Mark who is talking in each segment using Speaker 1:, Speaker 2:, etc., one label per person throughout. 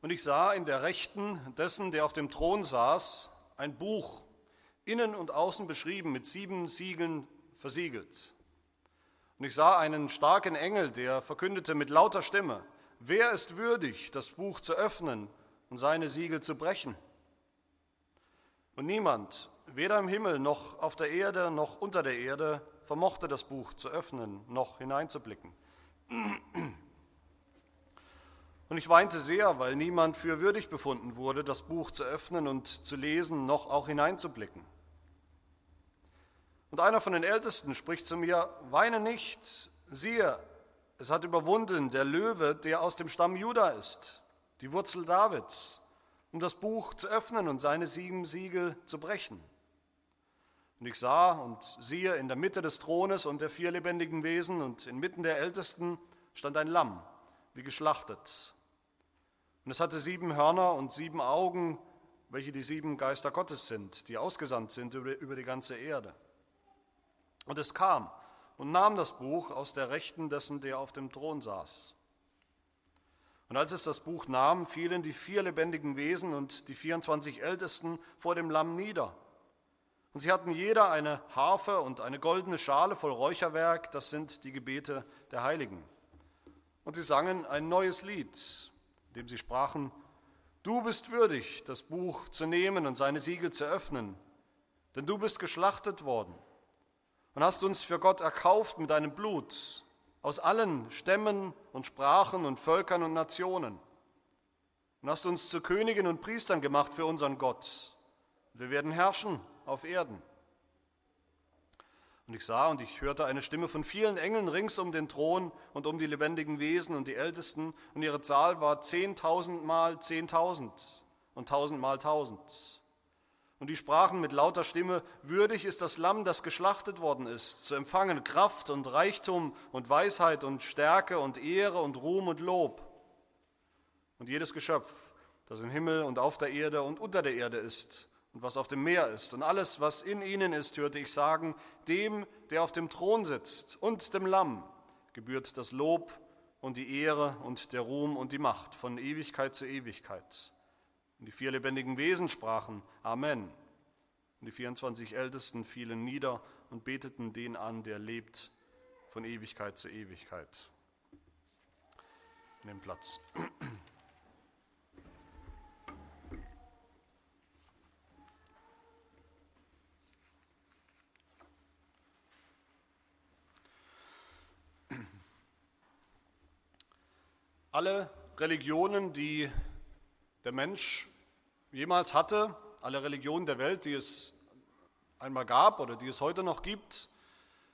Speaker 1: Und ich sah in der Rechten dessen, der auf dem Thron saß, ein Buch, innen und außen beschrieben, mit sieben Siegeln versiegelt. Und ich sah einen starken Engel, der verkündete mit lauter Stimme, wer ist würdig, das Buch zu öffnen und seine Siegel zu brechen? Und niemand, weder im Himmel noch auf der Erde noch unter der Erde, vermochte das Buch zu öffnen noch hineinzublicken. Und ich weinte sehr, weil niemand für würdig befunden wurde, das Buch zu öffnen und zu lesen, noch auch hineinzublicken. Und einer von den Ältesten spricht zu mir, weine nicht, siehe, es hat überwunden der Löwe, der aus dem Stamm Juda ist, die Wurzel Davids, um das Buch zu öffnen und seine sieben Siegel zu brechen. Und ich sah und siehe in der Mitte des Thrones und der vier lebendigen Wesen und inmitten der Ältesten stand ein Lamm, wie geschlachtet. Und es hatte sieben Hörner und sieben Augen, welche die sieben Geister Gottes sind, die ausgesandt sind über die ganze Erde. Und es kam und nahm das Buch aus der Rechten dessen, der auf dem Thron saß. Und als es das Buch nahm, fielen die vier lebendigen Wesen und die 24 Ältesten vor dem Lamm nieder. Und sie hatten jeder eine Harfe und eine goldene Schale voll Räucherwerk, das sind die Gebete der Heiligen. Und sie sangen ein neues Lied, in dem sie sprachen, Du bist würdig, das Buch zu nehmen und seine Siegel zu öffnen, denn du bist geschlachtet worden und hast uns für Gott erkauft mit deinem Blut aus allen Stämmen und Sprachen und Völkern und Nationen und hast uns zu Königen und Priestern gemacht für unseren Gott. Wir werden herrschen auf Erden. Und ich sah und ich hörte eine Stimme von vielen Engeln rings um den Thron und um die lebendigen Wesen und die Ältesten, und ihre Zahl war zehntausend mal zehntausend und tausend mal tausend. Und die sprachen mit lauter Stimme, würdig ist das Lamm, das geschlachtet worden ist, zu empfangen Kraft und Reichtum und Weisheit und Stärke und Ehre und Ruhm und Lob. Und jedes Geschöpf, das im Himmel und auf der Erde und unter der Erde ist, und was auf dem Meer ist und alles, was in ihnen ist, hörte ich sagen, dem, der auf dem Thron sitzt und dem Lamm gebührt das Lob und die Ehre und der Ruhm und die Macht von Ewigkeit zu Ewigkeit. Und die vier lebendigen Wesen sprachen Amen. Und die 24 Ältesten fielen nieder und beteten den an, der lebt von Ewigkeit zu Ewigkeit. Nimm Platz. Alle Religionen, die der Mensch jemals hatte, alle Religionen der Welt, die es einmal gab oder die es heute noch gibt,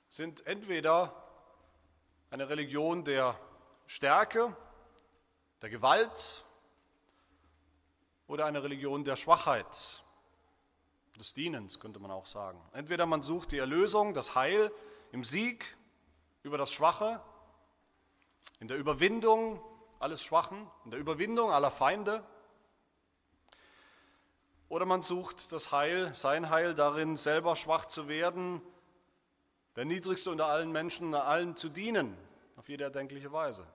Speaker 1: sind entweder eine Religion der Stärke, der Gewalt oder eine Religion der Schwachheit, des Dienens, könnte man auch sagen. Entweder man sucht die Erlösung, das Heil im Sieg über das Schwache, in der Überwindung alles Schwachen, in der Überwindung aller Feinde. Oder man sucht das Heil, sein Heil darin, selber schwach zu werden, der Niedrigste unter allen Menschen, allen zu dienen, auf jede erdenkliche Weise.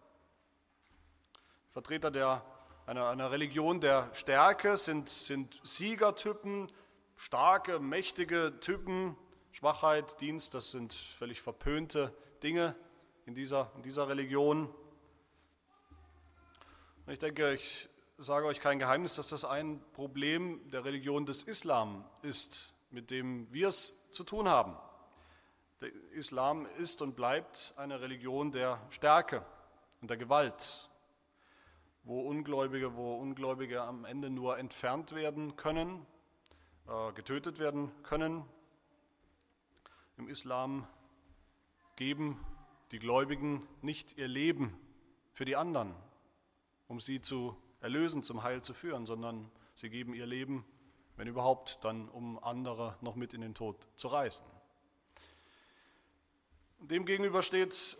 Speaker 1: Vertreter der, einer, einer Religion der Stärke sind, sind Siegertypen, starke, mächtige Typen. Schwachheit, Dienst, das sind völlig verpönte Dinge in dieser, in dieser Religion. Ich denke, ich sage euch kein Geheimnis, dass das ein Problem der Religion des Islam ist, mit dem wir es zu tun haben. Der Islam ist und bleibt eine Religion der Stärke und der Gewalt, wo Ungläubige, wo Ungläubige am Ende nur entfernt werden können, äh, getötet werden können. Im Islam geben die Gläubigen nicht ihr Leben für die anderen, um sie zu erlösen, zum Heil zu führen, sondern sie geben ihr Leben, wenn überhaupt, dann um andere noch mit in den Tod zu reißen. Demgegenüber steht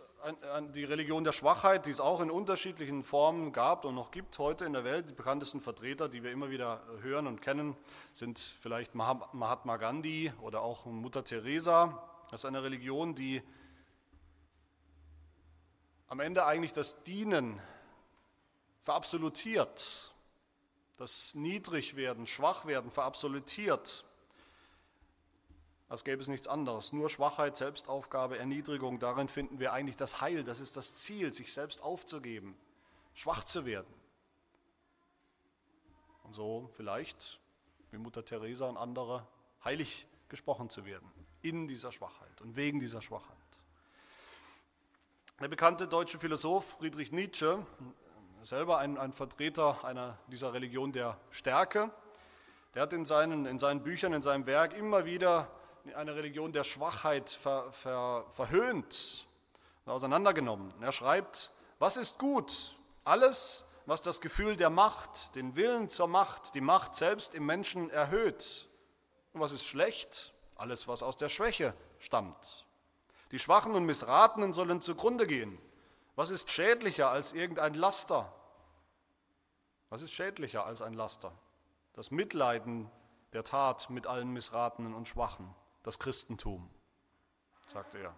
Speaker 1: die Religion der Schwachheit, die es auch in unterschiedlichen Formen gab und noch gibt heute in der Welt. Die bekanntesten Vertreter, die wir immer wieder hören und kennen, sind vielleicht Mahatma Gandhi oder auch Mutter Teresa. Das ist eine Religion, die am Ende eigentlich das Dienen verabsolutiert das Niedrigwerden, Schwachwerden verabsolutiert, als gäbe es nichts anderes. Nur Schwachheit, Selbstaufgabe, Erniedrigung, darin finden wir eigentlich das Heil. Das ist das Ziel, sich selbst aufzugeben, schwach zu werden. Und so vielleicht, wie Mutter Teresa und andere, heilig gesprochen zu werden in dieser Schwachheit und wegen dieser Schwachheit. Der bekannte deutsche Philosoph Friedrich Nietzsche, selber ein, ein Vertreter einer dieser Religion der Stärke, der hat in seinen, in seinen Büchern, in seinem Werk immer wieder eine Religion der Schwachheit ver, ver, verhöhnt und auseinandergenommen. Er schreibt, was ist gut? Alles, was das Gefühl der Macht, den Willen zur Macht, die Macht selbst im Menschen erhöht. Und was ist schlecht? Alles, was aus der Schwäche stammt. Die Schwachen und Missratenen sollen zugrunde gehen. Was ist schädlicher als irgendein Laster? Was ist schädlicher als ein Laster? Das Mitleiden der Tat mit allen Missratenen und Schwachen das Christentum, sagt er.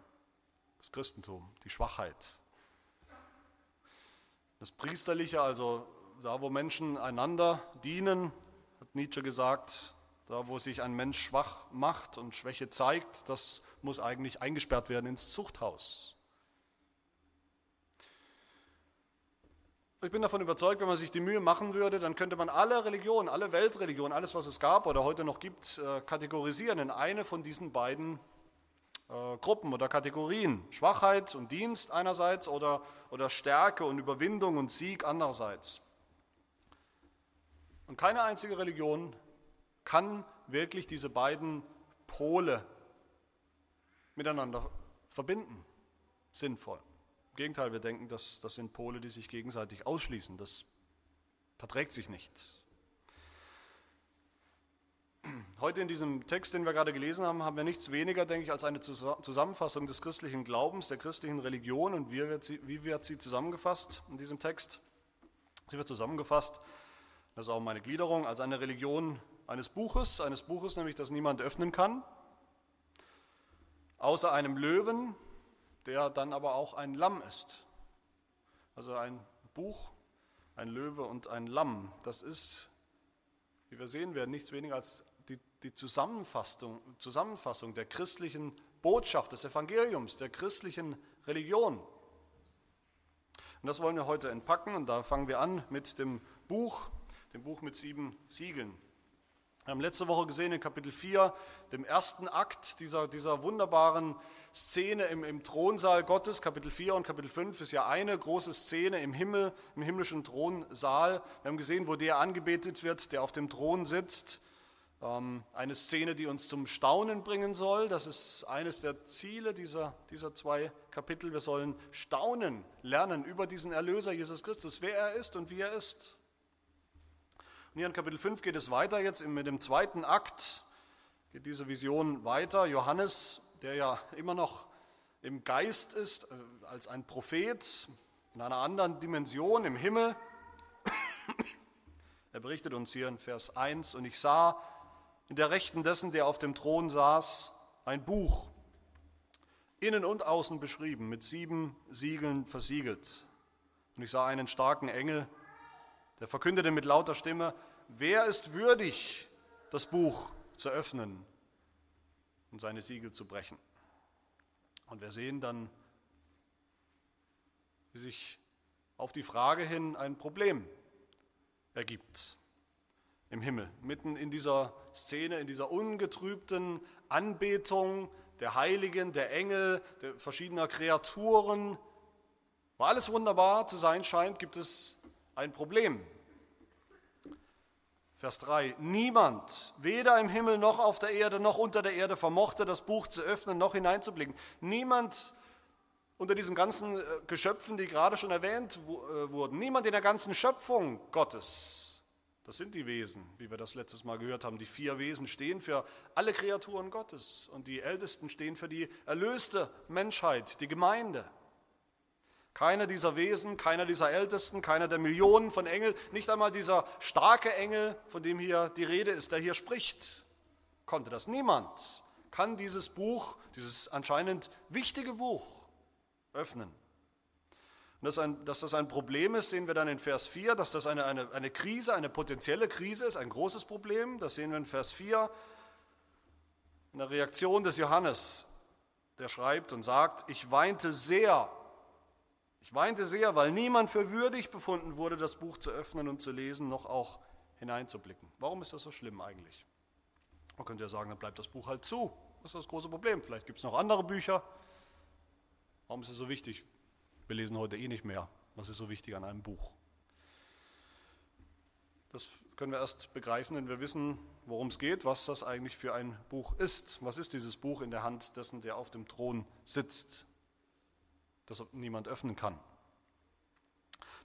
Speaker 1: Das Christentum, die Schwachheit. Das Priesterliche, also da, wo Menschen einander dienen, hat Nietzsche gesagt, da, wo sich ein Mensch schwach macht und Schwäche zeigt, das muss eigentlich eingesperrt werden ins Zuchthaus. Ich bin davon überzeugt, wenn man sich die Mühe machen würde, dann könnte man alle Religionen, alle Weltreligionen, alles, was es gab oder heute noch gibt, äh, kategorisieren in eine von diesen beiden äh, Gruppen oder Kategorien. Schwachheit und Dienst einerseits oder, oder Stärke und Überwindung und Sieg andererseits. Und keine einzige Religion kann wirklich diese beiden Pole miteinander verbinden, sinnvoll. Im Gegenteil, wir denken, dass das sind Pole, die sich gegenseitig ausschließen. Das verträgt sich nicht. Heute in diesem Text, den wir gerade gelesen haben, haben wir nichts weniger, denke ich, als eine Zusammenfassung des christlichen Glaubens, der christlichen Religion. Und wie wird sie, wie wird sie zusammengefasst in diesem Text? Sie wird zusammengefasst, das ist auch meine Gliederung, als eine Religion eines Buches, eines Buches nämlich, das niemand öffnen kann, außer einem Löwen, der dann aber auch ein Lamm ist. Also ein Buch, ein Löwe und ein Lamm. Das ist, wie wir sehen werden, nichts weniger als die, die Zusammenfassung, Zusammenfassung der christlichen Botschaft, des Evangeliums, der christlichen Religion. Und das wollen wir heute entpacken und da fangen wir an mit dem Buch, dem Buch mit sieben Siegeln. Wir haben letzte Woche gesehen in Kapitel 4, dem ersten Akt dieser, dieser wunderbaren Szene im, im Thronsaal Gottes. Kapitel 4 und Kapitel 5 ist ja eine große Szene im Himmel, im himmlischen Thronsaal. Wir haben gesehen, wo der angebetet wird, der auf dem Thron sitzt. Ähm, eine Szene, die uns zum Staunen bringen soll. Das ist eines der Ziele dieser, dieser zwei Kapitel. Wir sollen staunen, lernen über diesen Erlöser Jesus Christus, wer er ist und wie er ist. Und hier in Kapitel 5 geht es weiter jetzt mit dem zweiten Akt, geht diese Vision weiter. Johannes, der ja immer noch im Geist ist, äh, als ein Prophet in einer anderen Dimension im Himmel, er berichtet uns hier in Vers 1, und ich sah in der Rechten dessen, der auf dem Thron saß, ein Buch, innen und außen beschrieben, mit sieben Siegeln versiegelt. Und ich sah einen starken Engel, der verkündete mit lauter Stimme, wer ist würdig, das Buch zu öffnen und seine Siegel zu brechen. Und wir sehen dann, wie sich auf die Frage hin ein Problem ergibt im Himmel, mitten in dieser Szene, in dieser ungetrübten Anbetung der Heiligen, der Engel, der verschiedener Kreaturen, wo alles wunderbar zu sein scheint, gibt es ein Problem. Vers 3. Niemand, weder im Himmel noch auf der Erde noch unter der Erde, vermochte das Buch zu öffnen noch hineinzublicken. Niemand unter diesen ganzen äh, Geschöpfen, die gerade schon erwähnt äh, wurden, niemand in der ganzen Schöpfung Gottes. Das sind die Wesen, wie wir das letztes Mal gehört haben. Die vier Wesen stehen für alle Kreaturen Gottes und die Ältesten stehen für die erlöste Menschheit, die Gemeinde. Keiner dieser Wesen, keiner dieser Ältesten, keiner der Millionen von Engeln, nicht einmal dieser starke Engel, von dem hier die Rede ist, der hier spricht, konnte das. Niemand kann dieses Buch, dieses anscheinend wichtige Buch öffnen. dass, ein, dass das ein Problem ist, sehen wir dann in Vers 4, dass das eine, eine, eine Krise, eine potenzielle Krise ist, ein großes Problem. Das sehen wir in Vers 4, in der Reaktion des Johannes, der schreibt und sagt, ich weinte sehr. Ich weinte sehr, weil niemand für würdig befunden wurde, das Buch zu öffnen und zu lesen, noch auch hineinzublicken. Warum ist das so schlimm eigentlich? Man könnte ja sagen, dann bleibt das Buch halt zu. Das ist das große Problem. Vielleicht gibt es noch andere Bücher. Warum ist es so wichtig? Wir lesen heute eh nicht mehr. Was ist so wichtig an einem Buch? Das können wir erst begreifen, wenn wir wissen, worum es geht, was das eigentlich für ein Buch ist. Was ist dieses Buch in der Hand dessen, der auf dem Thron sitzt, das niemand öffnen kann?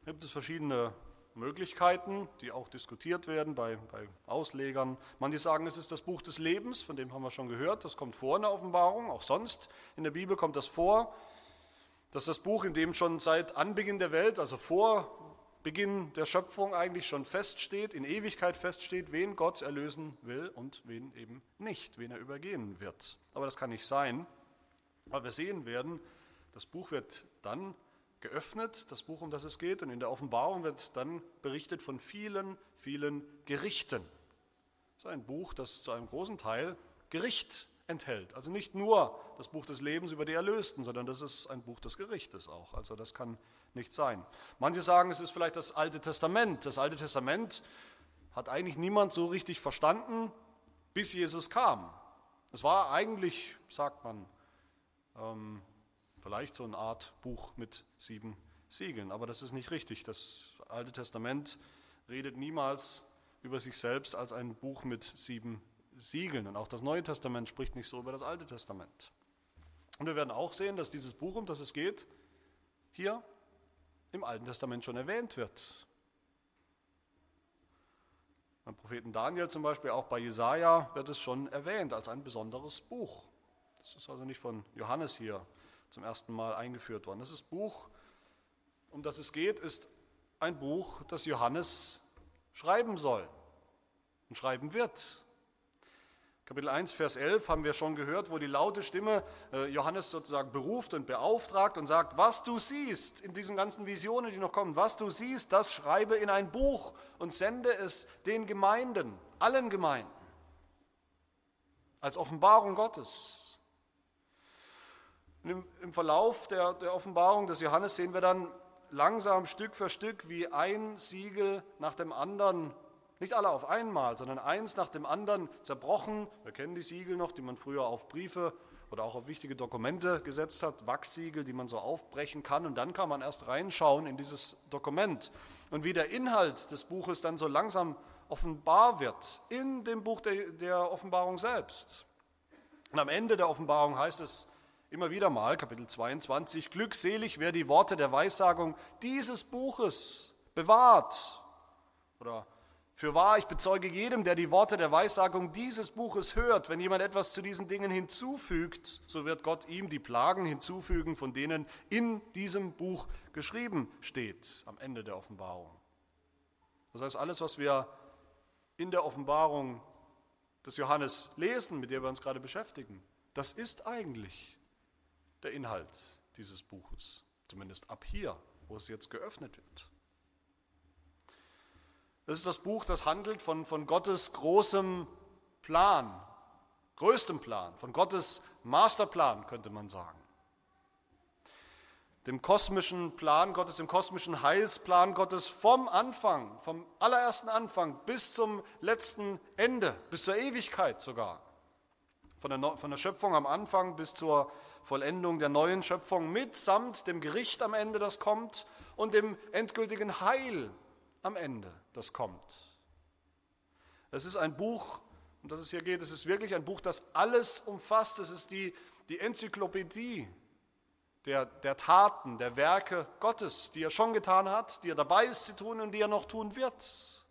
Speaker 1: Da gibt es verschiedene Möglichkeiten, die auch diskutiert werden bei, bei Auslegern. Manche sagen, es ist das Buch des Lebens, von dem haben wir schon gehört, das kommt vor in der Offenbarung, auch sonst in der Bibel kommt das vor. Das ist das Buch, in dem schon seit Anbeginn der Welt, also vor Beginn der Schöpfung eigentlich schon feststeht, in Ewigkeit feststeht, wen Gott erlösen will und wen eben nicht, wen er übergehen wird. Aber das kann nicht sein, weil wir sehen werden, das Buch wird dann geöffnet, das Buch, um das es geht, und in der Offenbarung wird dann berichtet von vielen, vielen Gerichten. Das ist ein Buch, das zu einem großen Teil Gericht enthält. Also nicht nur das Buch des Lebens über die Erlösten, sondern das ist ein Buch des Gerichtes auch. Also das kann nicht sein. Manche sagen, es ist vielleicht das Alte Testament. Das Alte Testament hat eigentlich niemand so richtig verstanden, bis Jesus kam. Es war eigentlich, sagt man, ähm, vielleicht so eine Art Buch mit sieben Siegeln. Aber das ist nicht richtig. Das Alte Testament redet niemals über sich selbst als ein Buch mit sieben Siegeln. Und auch das Neue Testament spricht nicht so über das Alte Testament. Und wir werden auch sehen, dass dieses Buch, um das es geht, hier im Alten Testament schon erwähnt wird. Beim Propheten Daniel zum Beispiel, auch bei Jesaja wird es schon erwähnt als ein besonderes Buch. Das ist also nicht von Johannes hier zum ersten Mal eingeführt worden. Das Buch, um das es geht, ist ein Buch, das Johannes schreiben soll und schreiben wird. Kapitel 1, Vers 11 haben wir schon gehört, wo die laute Stimme äh, Johannes sozusagen beruft und beauftragt und sagt, was du siehst in diesen ganzen Visionen, die noch kommen, was du siehst, das schreibe in ein Buch und sende es den Gemeinden, allen Gemeinden, als Offenbarung Gottes. Im, Im, Verlauf der, der Offenbarung des Johannes sehen wir dann langsam Stück für Stück, wie ein Siegel nach dem anderen nicht alle auf einmal, sondern eins nach dem anderen zerbrochen. Wir kennen die Siegel noch, die man früher auf Briefe oder auch auf wichtige Dokumente gesetzt hat, Wachssiegel, die man so aufbrechen kann. Und dann kann man erst reinschauen in dieses Dokument. Und wie der Inhalt des Buches dann so langsam offenbar wird in dem Buch der, der Offenbarung selbst. Und am Ende der Offenbarung heißt es immer wieder mal, Kapitel 22, glückselig, wer die Worte der Weissagung dieses Buches bewahrt oder für wahr, ich bezeuge jedem, der die Worte der Weissagung dieses Buches hört, wenn jemand etwas zu diesen Dingen hinzufügt, so wird Gott ihm die Plagen hinzufügen, von denen in diesem Buch geschrieben steht, am Ende der Offenbarung. Das heißt, alles, was wir in der Offenbarung des Johannes lesen, mit der wir uns gerade beschäftigen, das ist eigentlich der Inhalt dieses Buches, zumindest ab hier, wo es jetzt geöffnet wird. Das ist das Buch, das handelt von, von Gottes großem Plan, größtem Plan, von Gottes Masterplan, könnte man sagen. Dem kosmischen Plan Gottes, dem kosmischen Heilsplan Gottes vom Anfang, vom allerersten Anfang bis zum letzten Ende, bis zur Ewigkeit sogar. Von der, von der Schöpfung am Anfang bis zur Vollendung der neuen Schöpfung mitsamt dem Gericht am Ende, das kommt, und dem endgültigen Heil am Ende, das kommt. Es ist ein Buch, um das es hier geht, es ist wirklich ein Buch, das alles umfasst. Es ist die, die Enzyklopädie der, der Taten, der Werke Gottes, die er schon getan hat, die er dabei ist zu tun und die er noch tun wird.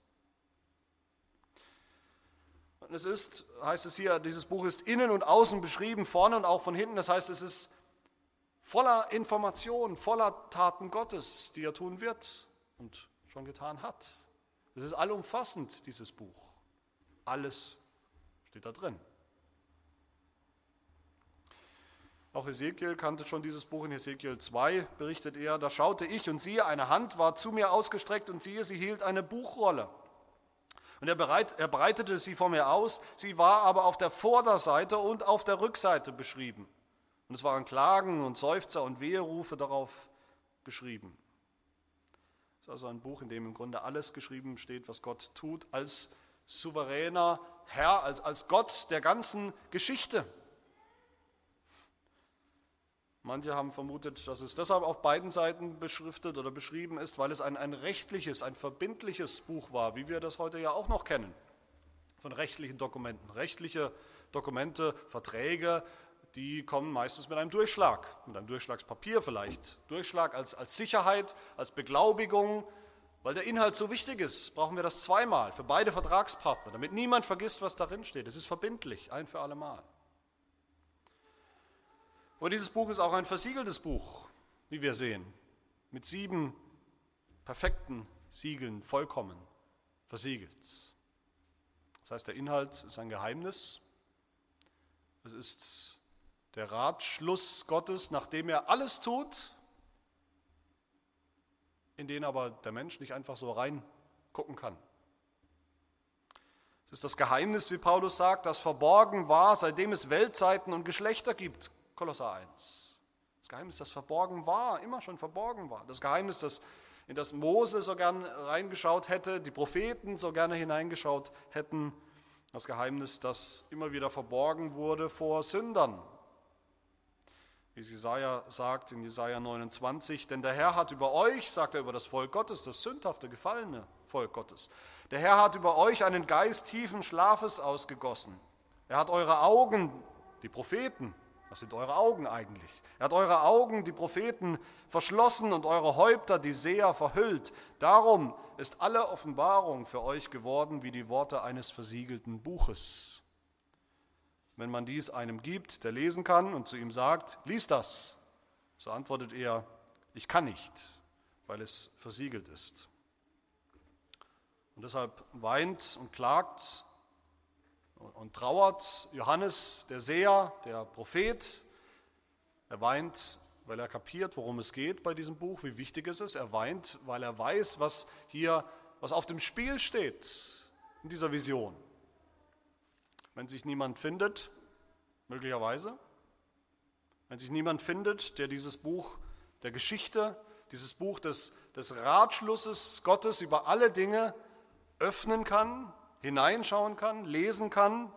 Speaker 1: Und es ist, heißt es hier, dieses Buch ist innen und außen beschrieben, vorne und auch von hinten. Das heißt, es ist voller Informationen, voller Taten Gottes, die er tun wird und schon getan hat. Es ist allumfassend, dieses Buch. Alles steht da drin. Auch Ezekiel kannte schon dieses Buch. In Ezekiel 2 berichtet er, da schaute ich und siehe, eine Hand war zu mir ausgestreckt und siehe, sie hielt eine Buchrolle. Und er, bereit, er breitete sie vor mir aus, sie war aber auf der Vorderseite und auf der Rückseite beschrieben. Und es waren Klagen und Seufzer und Weherufe darauf geschrieben. Es ist also ein Buch, in dem im Grunde alles geschrieben steht, was Gott tut, als souveräner Herr, als, als Gott der ganzen Geschichte. Manche haben vermutet, dass es deshalb auf beiden Seiten beschriftet oder beschrieben ist, weil es ein, ein rechtliches, ein verbindliches Buch war, wie wir das heute ja auch noch kennen, von rechtlichen Dokumenten. Rechtliche Dokumente, Verträge, die kommen meistens mit einem Durchschlag, mit einem Durchschlagspapier vielleicht. Durchschlag als, als Sicherheit, als Beglaubigung, weil der Inhalt so wichtig ist, brauchen wir das zweimal für beide Vertragspartner, damit niemand vergisst, was darin steht. Es ist verbindlich, ein für alle Mal. Und dieses Buch ist auch ein versiegeltes Buch, wie wir sehen, mit sieben perfekten Siegeln vollkommen versiegelt. Das heißt, der Inhalt ist ein Geheimnis. Es ist der Ratschluss Gottes, nachdem er alles tut, in den aber der Mensch nicht einfach so reingucken kann. Es ist das Geheimnis, wie Paulus sagt, das verborgen war, seitdem es Weltzeiten und Geschlechter gibt. Kolosser 1. Das Geheimnis, das verborgen war, immer schon verborgen war. Das Geheimnis, das, in das Mose so gern reingeschaut hätte, die Propheten so gerne hineingeschaut hätten. Das Geheimnis, das immer wieder verborgen wurde vor Sündern. Wie Jesaja sagt in Jesaja 29, denn der Herr hat über euch, sagt er über das Volk Gottes, das sündhafte, gefallene Volk Gottes, der Herr hat über euch einen Geist tiefen Schlafes ausgegossen. Er hat eure Augen, die Propheten, was sind eure Augen eigentlich? Er hat eure Augen, die Propheten, verschlossen und eure Häupter, die Seher, verhüllt. Darum ist alle Offenbarung für euch geworden wie die Worte eines versiegelten Buches. Wenn man dies einem gibt, der lesen kann und zu ihm sagt, lies das, so antwortet er, ich kann nicht, weil es versiegelt ist. Und deshalb weint und klagt und trauert Johannes, der Seher, der Prophet. Er weint, weil er kapiert, worum es geht bei diesem Buch, wie wichtig es ist. Er weint, weil er weiß, was hier, was auf dem Spiel steht in dieser Vision. Wenn sich niemand findet, möglicherweise, wenn sich niemand findet, der dieses Buch der Geschichte, dieses Buch des, des Ratschlusses Gottes über alle Dinge öffnen kann, hineinschauen kann, lesen kann,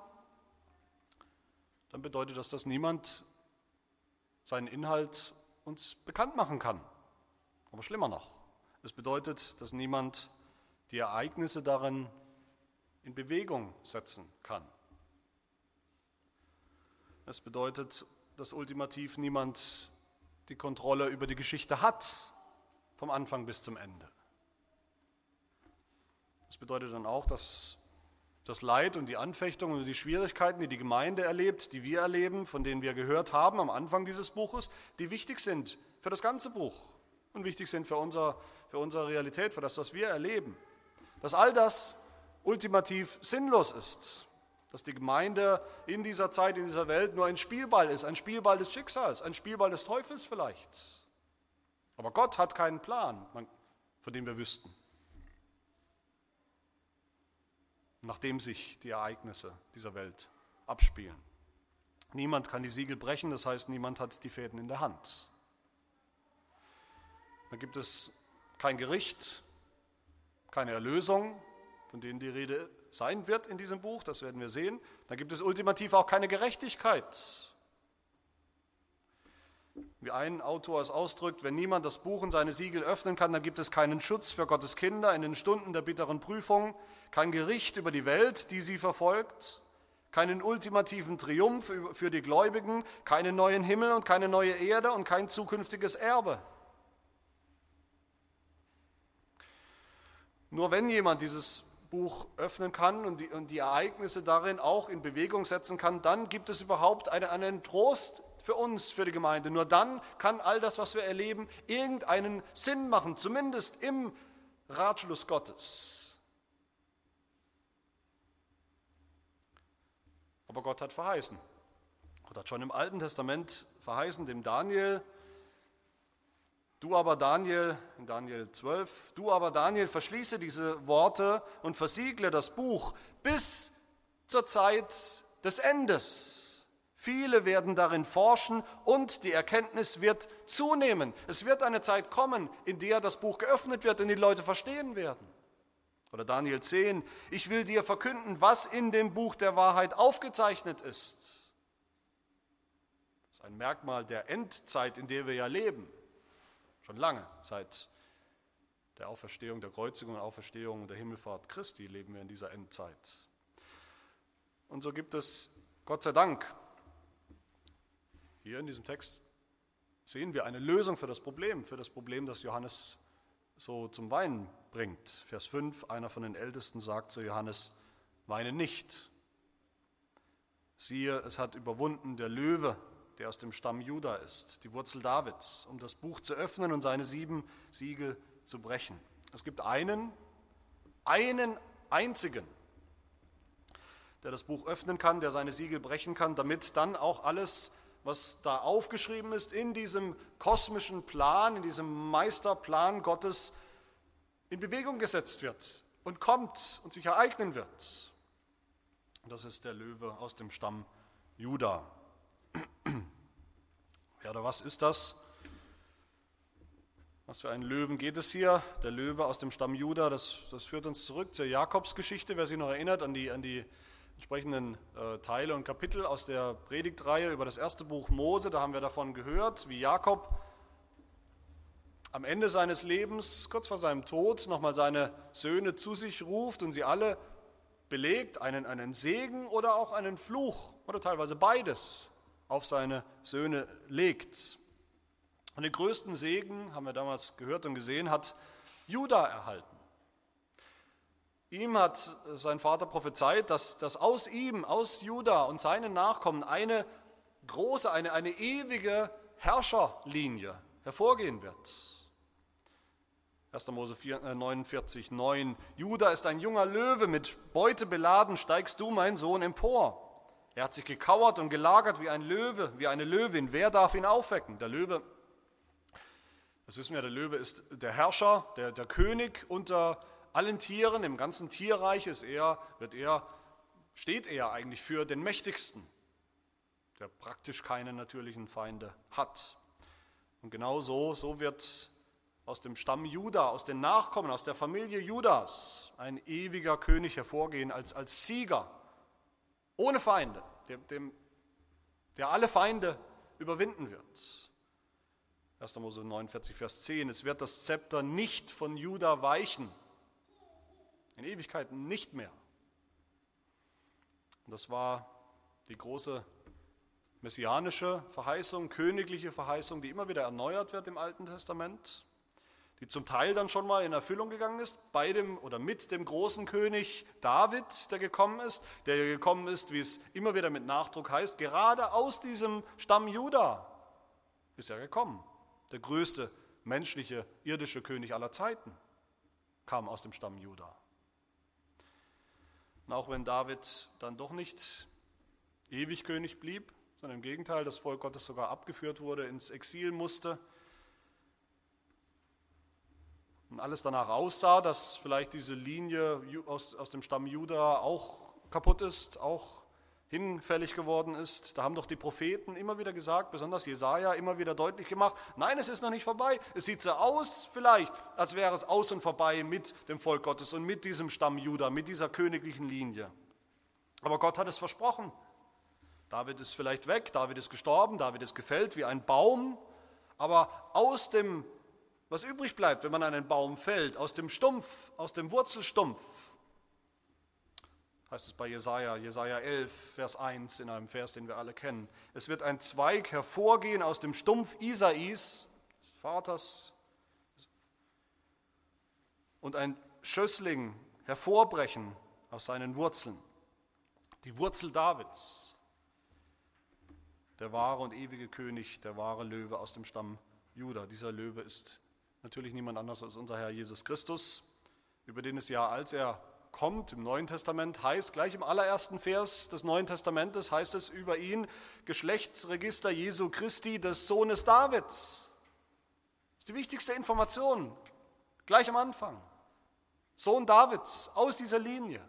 Speaker 1: dann bedeutet das, dass niemand seinen Inhalt uns bekannt machen kann. Aber schlimmer noch, es bedeutet, dass niemand die Ereignisse darin in Bewegung setzen kann. Es bedeutet, dass ultimativ niemand die Kontrolle über die Geschichte hat, vom Anfang bis zum Ende. Das bedeutet dann auch, dass das Leid und die Anfechtungen und die Schwierigkeiten, die die Gemeinde erlebt, die wir erleben, von denen wir gehört haben am Anfang dieses Buches, die wichtig sind für das ganze Buch und wichtig sind für, unser, für unsere Realität, für das, was wir erleben. Dass all das ultimativ sinnlos ist, dass die Gemeinde in dieser Zeit, in dieser Welt nur ein Spielball ist, ein Spielball des Schicksals, ein Spielball des Teufels vielleicht. Aber Gott hat keinen Plan, von dem wir wüssten. Nachdem sich die Ereignisse dieser Welt abspielen. Niemand kann die Siegel brechen, das heißt, niemand hat die Fäden in der Hand. Da gibt es kein Gericht, keine Erlösung, von denen die Rede sein wird in diesem Buch, das werden wir sehen. Da gibt es ultimativ auch keine Gerechtigkeit. Wie ein Autor es ausdrückt, wenn niemand das Buch und seine Siegel öffnen kann, dann gibt es keinen Schutz für Gottes Kinder in den Stunden der bitteren Prüfung, kein Gericht über die Welt, die sie verfolgt, keinen ultimativen Triumph für die Gläubigen, keinen neuen Himmel und keine neue Erde und kein zukünftiges Erbe. Nur wenn jemand dieses Buch öffnen kann und die, und die Ereignisse darin auch in Bewegung setzen kann, dann gibt es überhaupt eine, einen Trost für uns, für die Gemeinde. Nur dann kann all das, was wir erleben, irgendeinen Sinn machen, zumindest im Ratschluss Gottes. Aber Gott hat verheißen. Gott hat schon im Alten Testament verheißen, dem Daniel, du aber Daniel, in Daniel 12, du aber Daniel, verschließe diese Worte und versiegle das Buch bis zur Zeit des Endes. Viele werden darin forschen und die Erkenntnis wird zunehmen. Es wird eine Zeit kommen, in der das Buch geöffnet wird und die Leute verstehen werden. Oder Daniel 10, ich will dir verkünden, was in dem Buch der Wahrheit aufgezeichnet ist. Das ist ein Merkmal der Endzeit, in der wir ja leben. Schon lange, seit der Auferstehung, der Kreuzigung Auferstehung und der Himmelfahrt Christi leben wir in dieser Endzeit. Und so gibt es, Gott sei Dank, hier in diesem Text sehen wir eine Lösung für das Problem, für das Problem, das Johannes so zum Weinen bringt. Vers 5, einer von den Ältesten sagt zu Johannes, weine nicht. Siehe, es hat überwunden der Löwe, der aus dem Stamm Juda ist, die Wurzel Davids, um das Buch zu öffnen und seine sieben Siegel zu brechen. Es gibt einen, einen einzigen, der das Buch öffnen kann, der seine Siegel brechen kann, damit dann auch alles was da aufgeschrieben ist in diesem kosmischen Plan, in diesem Meisterplan Gottes in Bewegung gesetzt wird und kommt und sich ereignen wird. Das ist der Löwe aus dem Stamm Juda. Ja, oder was ist das? Was für einen Löwen geht es hier? Der Löwe aus dem Stamm Juda, das, das führt uns zurück zur Jakobsgeschichte, wer sich noch erinnert an die, an die entsprechenden äh, Teile und Kapitel aus der Predigtreihe über das erste Buch Mose. Da haben wir davon gehört, wie Jakob am Ende seines Lebens, kurz vor seinem Tod, nochmal seine Söhne zu sich ruft und sie alle belegt, einen, einen Segen oder auch einen Fluch oder teilweise beides auf seine Söhne legt. Und den größten Segen, haben wir damals gehört und gesehen, hat Judah erhalten. Ihm hat sein Vater prophezeit, dass, dass aus ihm, aus Juda und seinen Nachkommen eine große, eine, eine ewige Herrscherlinie hervorgehen wird. 1. Mose 49, 9. Äh, Juda ist ein junger Löwe, mit Beute beladen steigst du, mein Sohn, empor. Er hat sich gekauert und gelagert wie ein Löwe, wie eine Löwin. Wer darf ihn aufwecken? Der Löwe, das wissen wir, der Löwe ist der Herrscher, der, der König unter allen Tieren, im ganzen Tierreich ist er, wird er, steht er eigentlich für den Mächtigsten, der praktisch keine natürlichen Feinde hat. Und genau so, so wird aus dem Stamm Juda, aus den Nachkommen, aus der Familie Judas ein ewiger König hervorgehen als, als Sieger, ohne Feinde, dem, dem, der alle Feinde überwinden wird. 1. Mose 49, Vers 10. Es wird das Zepter nicht von Juda weichen, in Ewigkeiten nicht mehr. Und das war die große messianische Verheißung, königliche Verheißung, die immer wieder erneuert wird im Alten Testament, die zum Teil dann schon mal in Erfüllung gegangen ist, bei dem oder mit dem großen König David, der gekommen ist, der gekommen ist, wie es immer wieder mit Nachdruck heißt, gerade aus diesem Stamm Juda ist er gekommen. Der größte menschliche, irdische König aller Zeiten kam aus dem Stamm Juda. Und auch wenn David dann doch nicht ewig König blieb, sondern im Gegenteil, das Volk Gottes sogar abgeführt wurde, ins Exil musste und alles danach aussah, dass vielleicht diese Linie aus, aus dem Stamm Juda auch kaputt ist, auch hinfällig geworden ist. Da haben doch die Propheten immer wieder gesagt, besonders Jesaja, immer wieder deutlich gemacht: Nein, es ist noch nicht vorbei. Es sieht so aus, vielleicht, als wäre es aus und vorbei mit dem Volk Gottes und mit diesem Stamm Juda, mit dieser königlichen Linie. Aber Gott hat es versprochen. David ist vielleicht weg, David ist gestorben, David ist gefällt wie ein Baum. Aber aus dem, was übrig bleibt, wenn man einen Baum fällt, aus dem Stumpf, aus dem Wurzelstumpf, heißt es bei Jesaja, Jesaja 11, Vers 1, in einem Vers, den wir alle kennen. Es wird ein Zweig hervorgehen aus dem Stumpf Isais, des Vaters, und ein Schössling hervorbrechen aus seinen Wurzeln. Die Wurzel Davids, der wahre und ewige König, der wahre Löwe aus dem Stamm Juda. Dieser Löwe ist natürlich niemand anders als unser Herr Jesus Christus, über den es ja, als er kommt im Neuen Testament, heißt gleich im allerersten Vers des Neuen Testamentes, heißt es über ihn, Geschlechtsregister Jesu Christi, des Sohnes Davids. Das ist die wichtigste Information, gleich am Anfang. Sohn Davids, aus dieser Linie.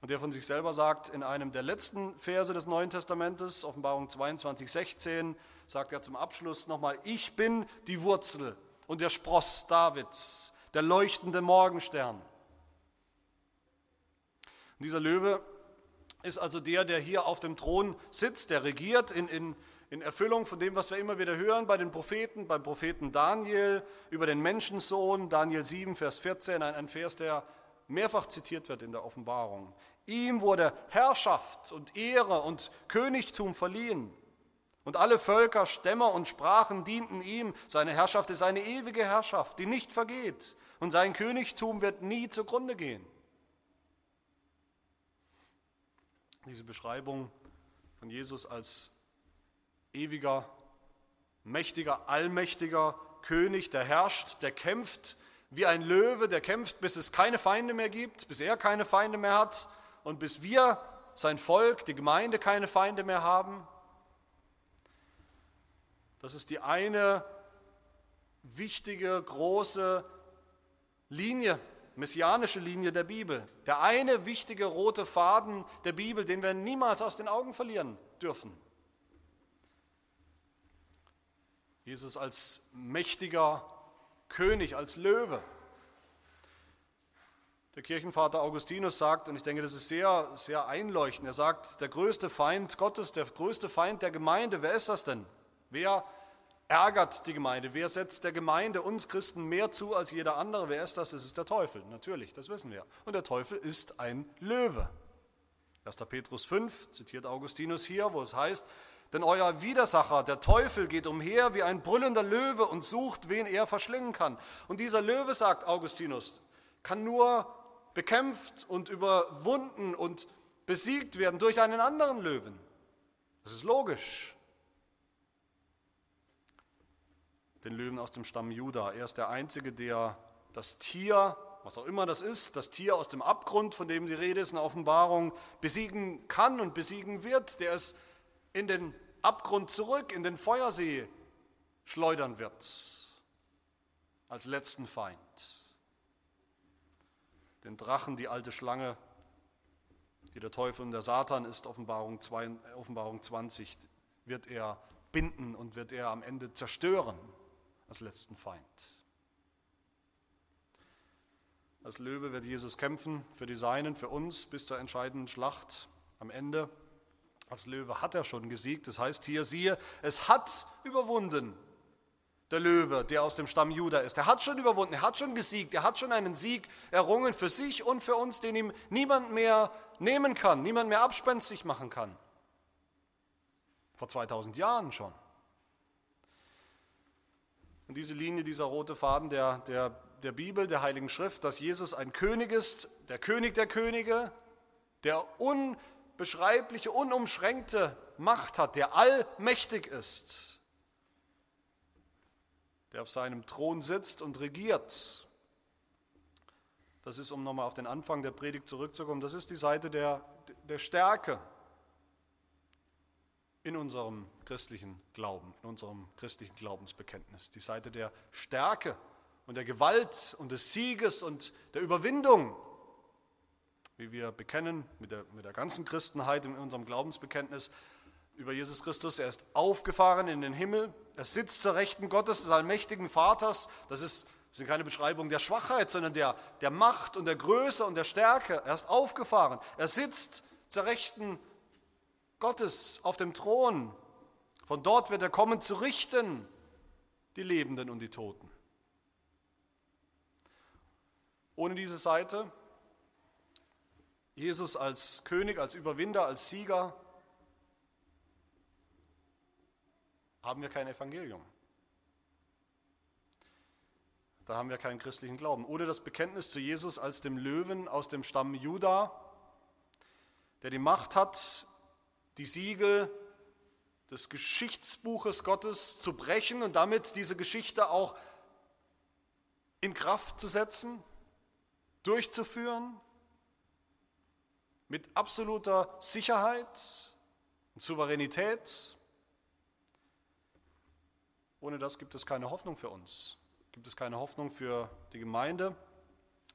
Speaker 1: Und der von sich selber sagt in einem der letzten Verse des Neuen Testamentes, Offenbarung 22, 16, sagt er zum Abschluss nochmal, ich bin die Wurzel und der Spross Davids, der leuchtende Morgenstern. Und dieser Löwe ist also der, der hier auf dem Thron sitzt, der regiert in, in, in Erfüllung von dem, was wir immer wieder hören bei den Propheten, beim Propheten Daniel, über den Menschensohn, Daniel 7, Vers 14, ein, ein Vers, der mehrfach zitiert wird in der Offenbarung. Ihm wurde Herrschaft und Ehre und Königtum verliehen. Und alle Völker, Stämme und Sprachen dienten ihm. Seine Herrschaft ist eine ewige Herrschaft, die nicht vergeht. Und sein Königtum wird nie zugrunde gehen. Diese Beschreibung von Jesus als ewiger, mächtiger, allmächtiger König, der herrscht, der kämpft wie ein Löwe, der kämpft, bis es keine Feinde mehr gibt, bis er keine Feinde mehr hat und bis wir, sein Volk, die Gemeinde, keine Feinde mehr haben. Das ist die eine wichtige, große Linie, messianische Linie der Bibel. Der eine wichtige rote Faden der Bibel, den wir niemals aus den Augen verlieren dürfen. Jesus als mächtiger König, als Löwe. Der Kirchenvater Augustinus sagt, und ich denke, das ist sehr, sehr einleuchtend, er sagt, der größte Feind Gottes, der größte Feind der Gemeinde, wer ist das denn? Wer ärgert die Gemeinde? Wer setzt der Gemeinde, uns Christen, mehr zu als jeder andere? Wer ist das? Es ist der Teufel, natürlich, das wissen wir. Und der Teufel ist ein Löwe. 1. Petrus 5 zitiert Augustinus hier, wo es heißt, denn euer Widersacher, der Teufel, geht umher wie ein brüllender Löwe und sucht, wen er verschlingen kann. Und dieser Löwe, sagt Augustinus, kann nur bekämpft und überwunden und besiegt werden durch einen anderen Löwen. Das ist logisch. Den Löwen aus dem Stamm Juda. Er ist der Einzige, der das Tier, was auch immer das ist, das Tier aus dem Abgrund, von dem die Rede ist in der Offenbarung, besiegen kann und besiegen wird, der es in den Abgrund zurück, in den Feuersee schleudern wird, als letzten Feind. Den Drachen, die alte Schlange, die der Teufel und der Satan ist, Offenbarung, 2, Offenbarung 20, wird er binden und wird er am Ende zerstören als letzten Feind. Als Löwe wird Jesus kämpfen für die Seinen, für uns bis zur entscheidenden Schlacht am Ende. Als Löwe hat er schon gesiegt. Das heißt hier, siehe, es hat überwunden der Löwe, der aus dem Stamm Juda ist. Er hat schon überwunden, er hat schon gesiegt, er hat schon einen Sieg errungen für sich und für uns, den ihm niemand mehr nehmen kann, niemand mehr abspenstig machen kann. Vor 2000 Jahren schon. Und diese Linie, dieser rote Faden der, der, der Bibel, der Heiligen Schrift, dass Jesus ein König ist, der König der Könige, der unbeschreibliche, unumschränkte Macht hat, der allmächtig ist, der auf seinem Thron sitzt und regiert. Das ist, um nochmal auf den Anfang der Predigt zurückzukommen, das ist die Seite der, der Stärke in unserem christlichen Glauben, in unserem christlichen Glaubensbekenntnis. Die Seite der Stärke und der Gewalt und des Sieges und der Überwindung, wie wir bekennen mit der, mit der ganzen Christenheit in unserem Glaubensbekenntnis, über Jesus Christus. Er ist aufgefahren in den Himmel. Er sitzt zur Rechten Gottes, des allmächtigen Vaters. Das ist, das ist keine Beschreibung der Schwachheit, sondern der, der Macht und der Größe und der Stärke. Er ist aufgefahren. Er sitzt zur Rechten Gottes auf dem Thron. Von dort wird er kommen zu richten, die Lebenden und die Toten. Ohne diese Seite, Jesus als König, als Überwinder, als Sieger, haben wir kein Evangelium. Da haben wir keinen christlichen Glauben. Oder das Bekenntnis zu Jesus als dem Löwen aus dem Stamm Juda, der die Macht hat, die Siegel des Geschichtsbuches Gottes zu brechen und damit diese Geschichte auch in Kraft zu setzen, durchzuführen, mit absoluter Sicherheit und Souveränität. Ohne das gibt es keine Hoffnung für uns, gibt es keine Hoffnung für die Gemeinde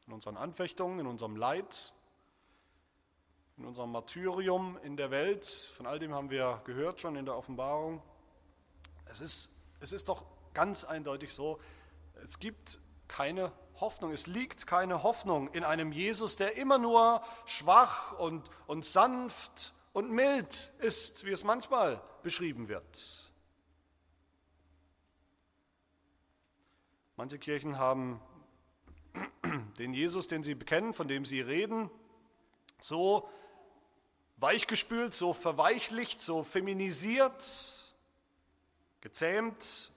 Speaker 1: in unseren Anfechtungen, in unserem Leid, in unserem Martyrium in der Welt. Von all dem haben wir gehört schon in der Offenbarung. Es ist, es ist doch ganz eindeutig so, es gibt keine Hoffnung, es liegt keine Hoffnung in einem Jesus, der immer nur schwach und, und sanft und mild ist, wie es manchmal beschrieben wird. Manche Kirchen haben den Jesus, den sie bekennen, von dem sie reden, so weichgespült, so verweichlicht, so feminisiert, gezähmt,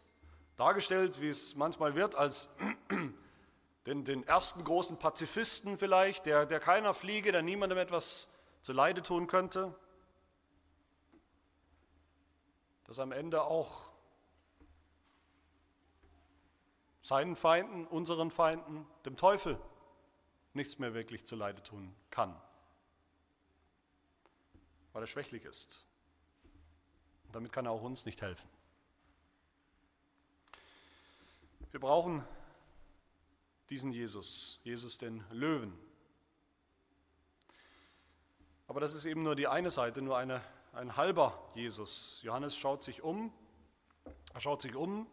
Speaker 1: dargestellt, wie es manchmal wird, als den, den ersten großen Pazifisten vielleicht, der, der keiner Fliege, der niemandem etwas zu Leide tun könnte, dass am Ende auch seinen Feinden, unseren Feinden, dem Teufel nichts mehr wirklich zu Leide tun kann weil er schwächlich ist. Und damit kann er auch uns nicht helfen. Wir brauchen diesen Jesus, Jesus den Löwen. Aber das ist eben nur die eine Seite, nur eine, ein halber Jesus. Johannes schaut sich um, er schaut sich um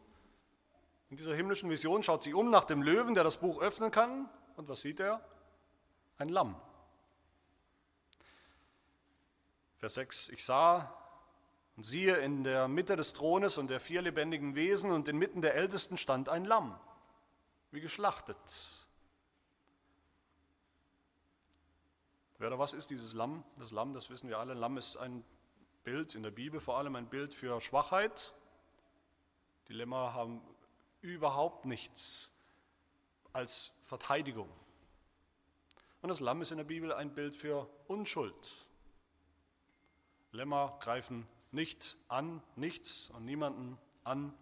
Speaker 1: in dieser himmlischen Vision, schaut sich um nach dem Löwen, der das Buch öffnen kann. Und was sieht er? Ein Lamm. Vers 6, ich sah und siehe in der Mitte des Thrones und der vier lebendigen Wesen und inmitten der Ältesten stand ein Lamm, wie geschlachtet. Wer oder was ist dieses Lamm? Das Lamm, das wissen wir alle. Lamm ist ein Bild in der Bibel, vor allem ein Bild für Schwachheit. Die Lämmer haben überhaupt nichts als Verteidigung. Und das Lamm ist in der Bibel ein Bild für Unschuld. Lämmer greifen nicht an, nichts und niemanden an.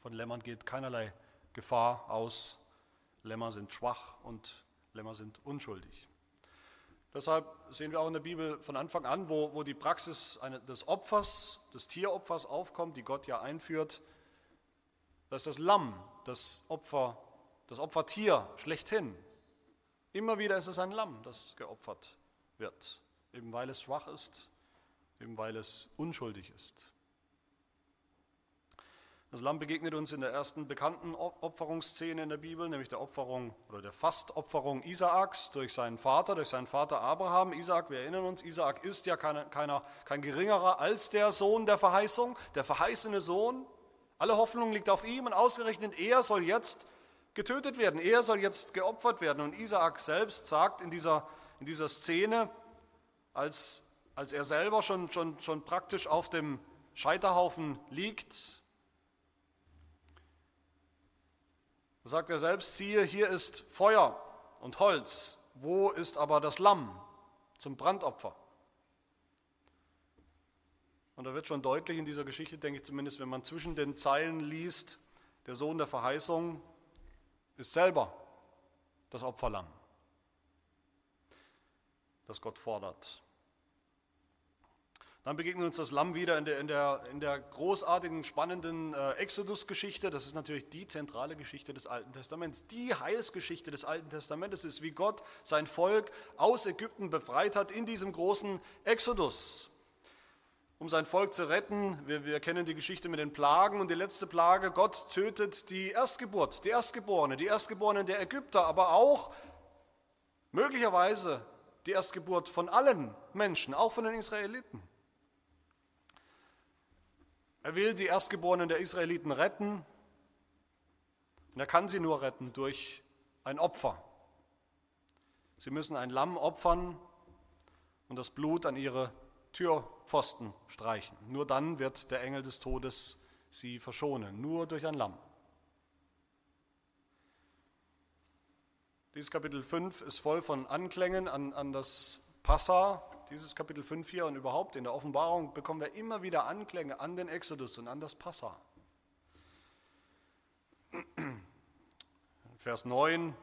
Speaker 1: Von Lämmern geht keinerlei Gefahr aus. Lämmer sind schwach und Lämmer sind unschuldig. Deshalb sehen wir auch in der Bibel von Anfang an, wo, wo die Praxis des Opfers, des Tieropfers aufkommt, die Gott ja einführt, dass das Lamm, das Opfer, das Opfertier schlechthin, immer wieder ist es ein Lamm, das geopfert wird, eben weil es schwach ist, eben weil es unschuldig ist. Das Lamm begegnet uns in der ersten bekannten Opferungsszene in der Bibel, nämlich der Opferung oder der Fastopferung Isaaks durch seinen Vater, durch seinen Vater Abraham. Isaak, wir erinnern uns, Isaak ist ja kein, keiner, kein geringerer als der Sohn der Verheißung, der verheißene Sohn. Alle Hoffnung liegt auf ihm und ausgerechnet er soll jetzt getötet werden, er soll jetzt geopfert werden. Und Isaak selbst sagt in dieser, in dieser Szene, als als er selber schon, schon, schon praktisch auf dem Scheiterhaufen liegt, sagt er selbst, siehe, hier ist Feuer und Holz, wo ist aber das Lamm zum Brandopfer? Und da wird schon deutlich in dieser Geschichte, denke ich zumindest, wenn man zwischen den Zeilen liest, der Sohn der Verheißung ist selber das Opferlamm, das Gott fordert. Dann begegnet uns das Lamm wieder in der, in der, in der großartigen, spannenden äh, Exodus-Geschichte. Das ist natürlich die zentrale Geschichte des Alten Testaments. Die Heilsgeschichte des Alten Testaments ist, wie Gott sein Volk aus Ägypten befreit hat in diesem großen Exodus. Um sein Volk zu retten, wir, wir kennen die Geschichte mit den Plagen und die letzte Plage, Gott tötet die Erstgeburt, die Erstgeborene, die Erstgeborenen der Ägypter, aber auch möglicherweise die Erstgeburt von allen Menschen, auch von den Israeliten. Er will die Erstgeborenen der Israeliten retten und er kann sie nur retten durch ein Opfer. Sie müssen ein Lamm opfern und das Blut an ihre Türpfosten streichen. Nur dann wird der Engel des Todes sie verschonen, nur durch ein Lamm. Dieses Kapitel 5 ist voll von Anklängen an, an das Passa, dieses Kapitel 5 hier und überhaupt in der Offenbarung bekommen wir immer wieder Anklänge an den Exodus und an das Passa. Vers 9,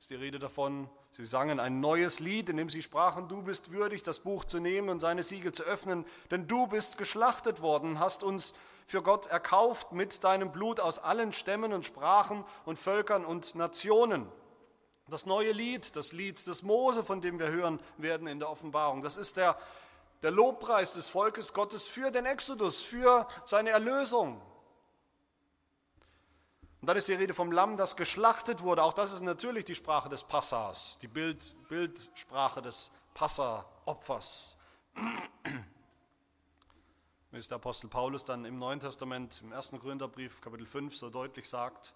Speaker 1: ist die Rede davon. Sie sangen ein neues Lied, in dem sie sprachen, du bist würdig, das Buch zu nehmen und seine Siegel zu öffnen, denn du bist geschlachtet worden, hast uns für Gott erkauft mit deinem Blut aus allen Stämmen und Sprachen und Völkern und Nationen. Das neue Lied, das Lied des Mose, von dem wir hören werden in der Offenbarung, das ist der, der Lobpreis des Volkes Gottes für den Exodus, für seine Erlösung. Und dann ist die Rede vom Lamm, das geschlachtet wurde. Auch das ist natürlich die Sprache des Passas, die Bild, Bildsprache des Passa-Opfers. Wie es der Apostel Paulus dann im Neuen Testament, im 1. Korintherbrief, Kapitel 5, so deutlich sagt.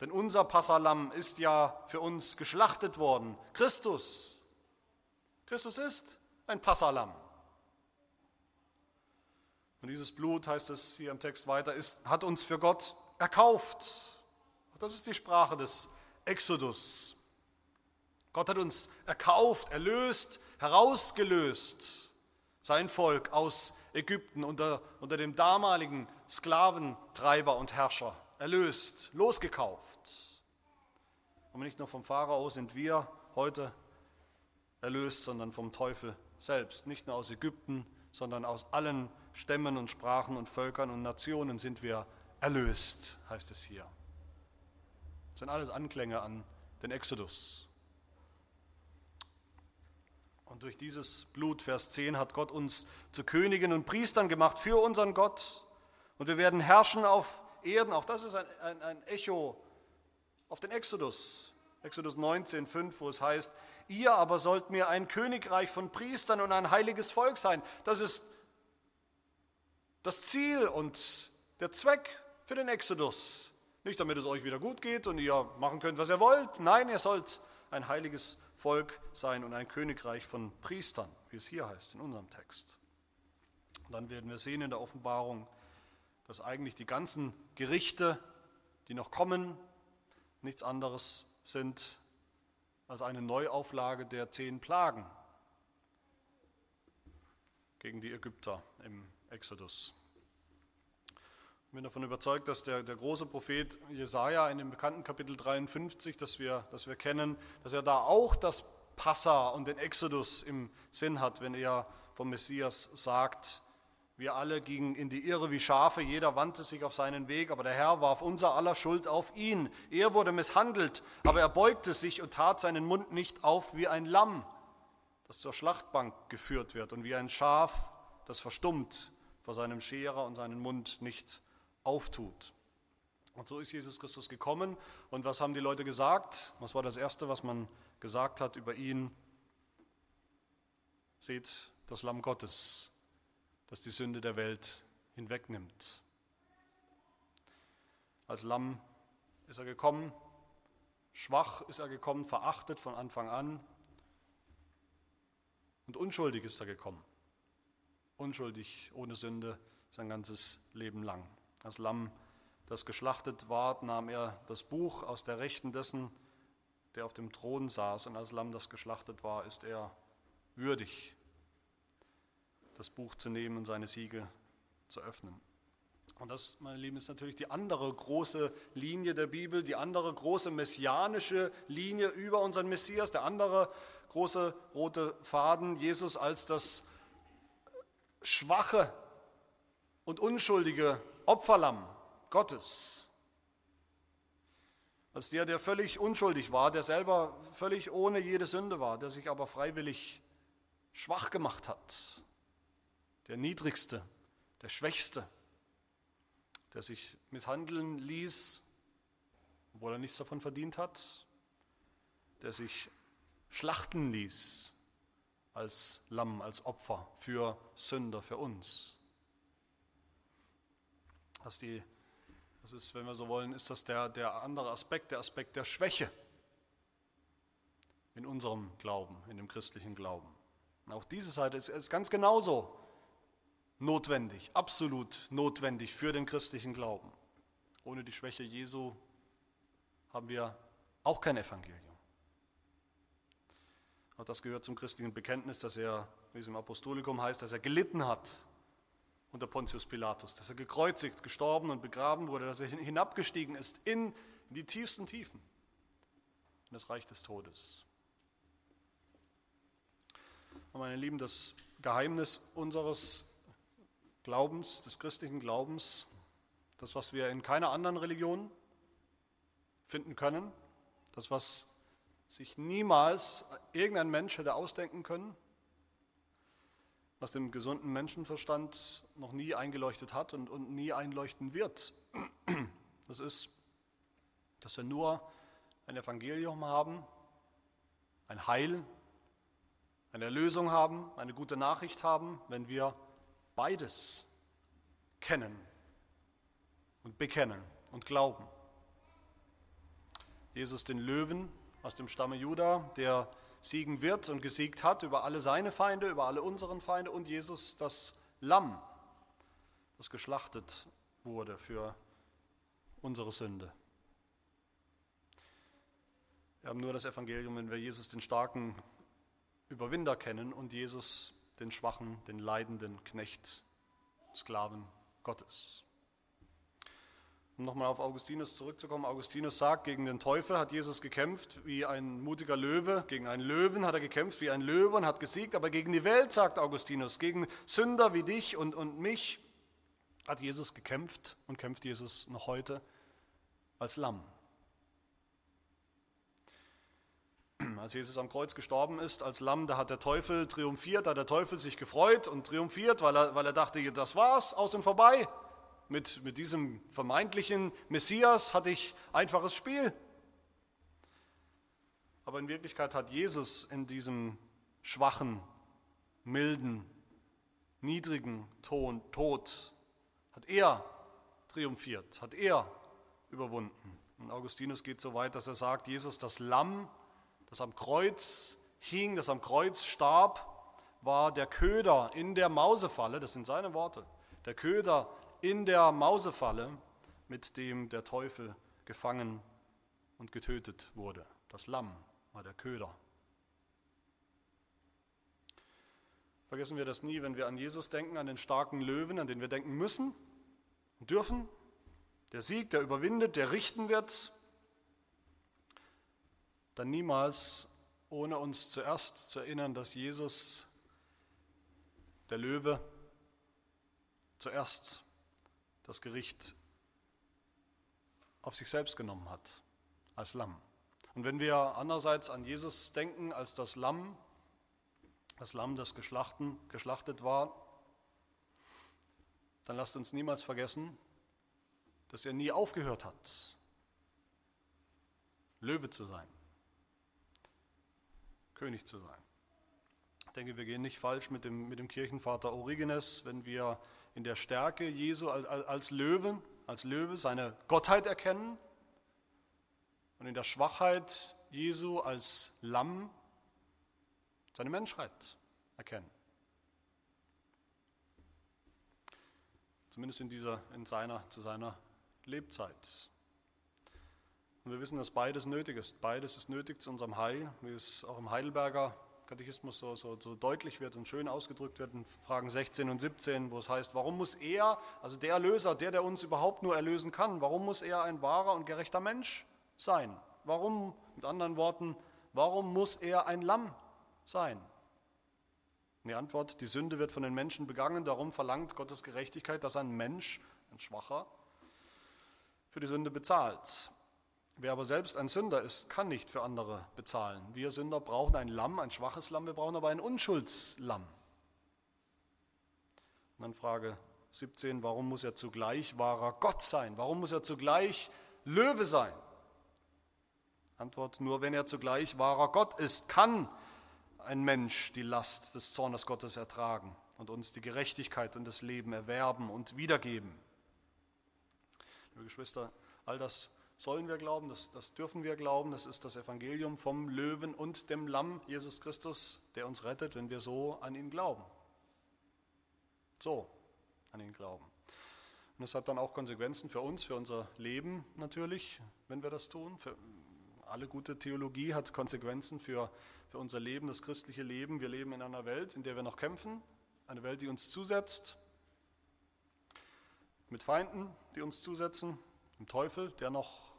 Speaker 1: Denn unser Passalamm ist ja für uns geschlachtet worden. Christus. Christus ist ein Passalamm. Und dieses Blut, heißt es hier im Text weiter, ist, hat uns für Gott erkauft. Das ist die Sprache des Exodus. Gott hat uns erkauft, erlöst, herausgelöst, sein Volk aus Ägypten unter, unter dem damaligen Sklaventreiber und Herrscher, erlöst, losgekauft. Und nicht nur vom Pharao sind wir heute erlöst, sondern vom Teufel selbst. Nicht nur aus Ägypten, sondern aus allen Stämmen und Sprachen und Völkern und Nationen sind wir erlöst heißt es hier. Das sind alles Anklänge an den Exodus. Und durch dieses Blut, Vers 10, hat Gott uns zu Königen und Priestern gemacht für unseren Gott. Und wir werden herrschen auf Erden. Auch das ist ein, ein, ein Echo auf den Exodus. Exodus 19, 5, wo es heißt, ihr aber sollt mir ein Königreich von Priestern und ein heiliges Volk sein. Das ist das Ziel und der Zweck für den Exodus. Nicht damit es euch wieder gut geht und ihr machen könnt, was ihr wollt. Nein, ihr sollt ein heiliges Volk sein und ein Königreich von Priestern, wie es hier heißt in unserem Text. Und dann werden wir sehen in der Offenbarung, dass eigentlich die ganzen Gerichte, die noch kommen, nichts anderes sind als eine Neuauflage der zehn Plagen gegen die Ägypter im Exodus. Ich bin davon überzeugt, dass der, der große Prophet Jesaja in dem bekannten Kapitel 53, das wir, das wir kennen, dass er da auch das Passa und den Exodus im Sinn hat, wenn er vom Messias sagt, wir alle gingen in die Irre wie Schafe, jeder wandte sich auf seinen Weg, aber der Herr warf unser aller Schuld auf ihn. Er wurde misshandelt, aber er beugte sich und tat seinen Mund nicht auf wie ein Lamm, das zur Schlachtbank geführt wird, und wie ein Schaf, das verstummt vor seinem Scherer und seinen Mund nicht auftut. Und so ist Jesus Christus gekommen. Und was haben die Leute gesagt? Was war das Erste, was man gesagt hat über ihn? Seht das Lamm Gottes, das die Sünde der Welt hinwegnimmt. Als Lamm ist er gekommen, schwach ist er gekommen, verachtet von Anfang an und unschuldig ist er gekommen. Unschuldig, ohne Sünde, sein ganzes Leben lang. Als Lamm, das geschlachtet ward, nahm er das Buch aus der Rechten dessen, der auf dem Thron saß. Und als Lamm, das geschlachtet war, ist er würdig, das Buch zu nehmen und seine Siegel zu öffnen. Und das, meine Lieben, ist natürlich die andere große Linie der Bibel, die andere große messianische Linie über unseren Messias, der andere große rote Faden, Jesus als das schwache und unschuldige Opferlamm Gottes. Als der, der völlig unschuldig war, der selber völlig ohne jede Sünde war, der sich aber freiwillig schwach gemacht hat. Der Niedrigste, der Schwächste, der sich misshandeln ließ, obwohl er nichts davon verdient hat, der sich schlachten ließ als Lamm, als Opfer für Sünder, für uns. Das, die, das ist, wenn wir so wollen, ist das der, der andere Aspekt, der Aspekt der Schwäche in unserem Glauben, in dem christlichen Glauben. Und auch diese Seite ist, ist ganz genauso notwendig, absolut notwendig für den christlichen Glauben. Ohne die Schwäche Jesu haben wir auch kein Evangelium. Auch das gehört zum christlichen Bekenntnis, dass er, wie es im Apostolikum heißt, dass er gelitten hat unter Pontius Pilatus, dass er gekreuzigt, gestorben und begraben wurde, dass er hinabgestiegen ist in die tiefsten Tiefen, in das Reich des Todes. Meine Lieben, das Geheimnis unseres Glaubens, des christlichen Glaubens, das, was wir in keiner anderen Religion finden können, das, was sich niemals irgendein Mensch hätte ausdenken können, was dem gesunden Menschenverstand noch nie eingeleuchtet hat und, und nie einleuchten wird. Das ist, dass wir nur ein Evangelium haben, ein Heil, eine Erlösung haben, eine gute Nachricht haben, wenn wir beides kennen und bekennen und glauben. Jesus den Löwen aus dem Stamme Juda, der siegen wird und gesiegt hat über alle seine Feinde, über alle unseren Feinde und Jesus das Lamm, das geschlachtet wurde für unsere Sünde. Wir haben nur das Evangelium, wenn wir Jesus den starken Überwinder kennen und Jesus den schwachen, den leidenden Knecht, Sklaven Gottes. Um nochmal auf Augustinus zurückzukommen, Augustinus sagt, gegen den Teufel hat Jesus gekämpft wie ein mutiger Löwe, gegen einen Löwen hat er gekämpft wie ein Löwe und hat gesiegt, aber gegen die Welt, sagt Augustinus, gegen Sünder wie dich und, und mich hat Jesus gekämpft und kämpft Jesus noch heute als Lamm. Als Jesus am Kreuz gestorben ist als Lamm, da hat der Teufel triumphiert, da hat der Teufel sich gefreut und triumphiert, weil er, weil er dachte, das war's, aus und vorbei mit, mit diesem vermeintlichen Messias hatte ich einfaches Spiel. Aber in Wirklichkeit hat Jesus in diesem schwachen, milden, niedrigen Ton, Tod, hat er triumphiert, hat er überwunden. Und Augustinus geht so weit, dass er sagt, Jesus, das Lamm, das am Kreuz hing, das am Kreuz starb, war der Köder in der Mausefalle, das sind seine Worte, der Köder in der Mausefalle, mit dem der Teufel gefangen und getötet wurde. Das Lamm war der Köder. Vergessen wir das nie, wenn wir an Jesus denken, an den starken Löwen, an den wir denken müssen und dürfen. Der Sieg, der überwindet, der richten wird. Dann niemals, ohne uns zuerst zu erinnern, dass Jesus, der Löwe, zuerst das Gericht auf sich selbst genommen hat, als Lamm. Und wenn wir andererseits an Jesus denken als das Lamm, das Lamm, das geschlachtet war, dann lasst uns niemals vergessen, dass er nie aufgehört hat, Löwe zu sein, König zu sein. Ich denke, wir gehen nicht falsch mit dem, mit dem Kirchenvater Origenes, wenn wir in der Stärke Jesu als, als Löwen, als Löwe seine Gottheit erkennen und in der Schwachheit Jesu als Lamm seine Menschheit erkennen. Zumindest in, dieser, in seiner, zu seiner Lebzeit. Und wir wissen, dass beides nötig ist. Beides ist nötig zu unserem Heil, wie es auch im Heidelberger Katechismus so, so, so deutlich wird und schön ausgedrückt wird in Fragen 16 und 17, wo es heißt, warum muss er, also der Erlöser, der, der uns überhaupt nur erlösen kann, warum muss er ein wahrer und gerechter Mensch sein? Warum, mit anderen Worten, warum muss er ein Lamm sein? Die Antwort, die Sünde wird von den Menschen begangen, darum verlangt Gottes Gerechtigkeit, dass ein Mensch, ein Schwacher, für die Sünde bezahlt. Wer aber selbst ein Sünder ist, kann nicht für andere bezahlen. Wir Sünder brauchen ein Lamm, ein schwaches Lamm, wir brauchen aber ein Unschuldslamm. Und dann Frage 17, warum muss er zugleich wahrer Gott sein? Warum muss er zugleich Löwe sein? Antwort, nur wenn er zugleich wahrer Gott ist, kann ein Mensch die Last des Zornes Gottes ertragen und uns die Gerechtigkeit und das Leben erwerben und wiedergeben. Liebe Geschwister, all das sollen wir glauben, das, das dürfen wir glauben. Das ist das Evangelium vom Löwen und dem Lamm, Jesus Christus, der uns rettet, wenn wir so an ihn glauben. So an ihn glauben. Und das hat dann auch Konsequenzen für uns, für unser Leben natürlich, wenn wir das tun. Für alle gute Theologie hat Konsequenzen für, für unser Leben, das christliche Leben. Wir leben in einer Welt, in der wir noch kämpfen, eine Welt, die uns zusetzt, mit Feinden, die uns zusetzen, dem Teufel, der noch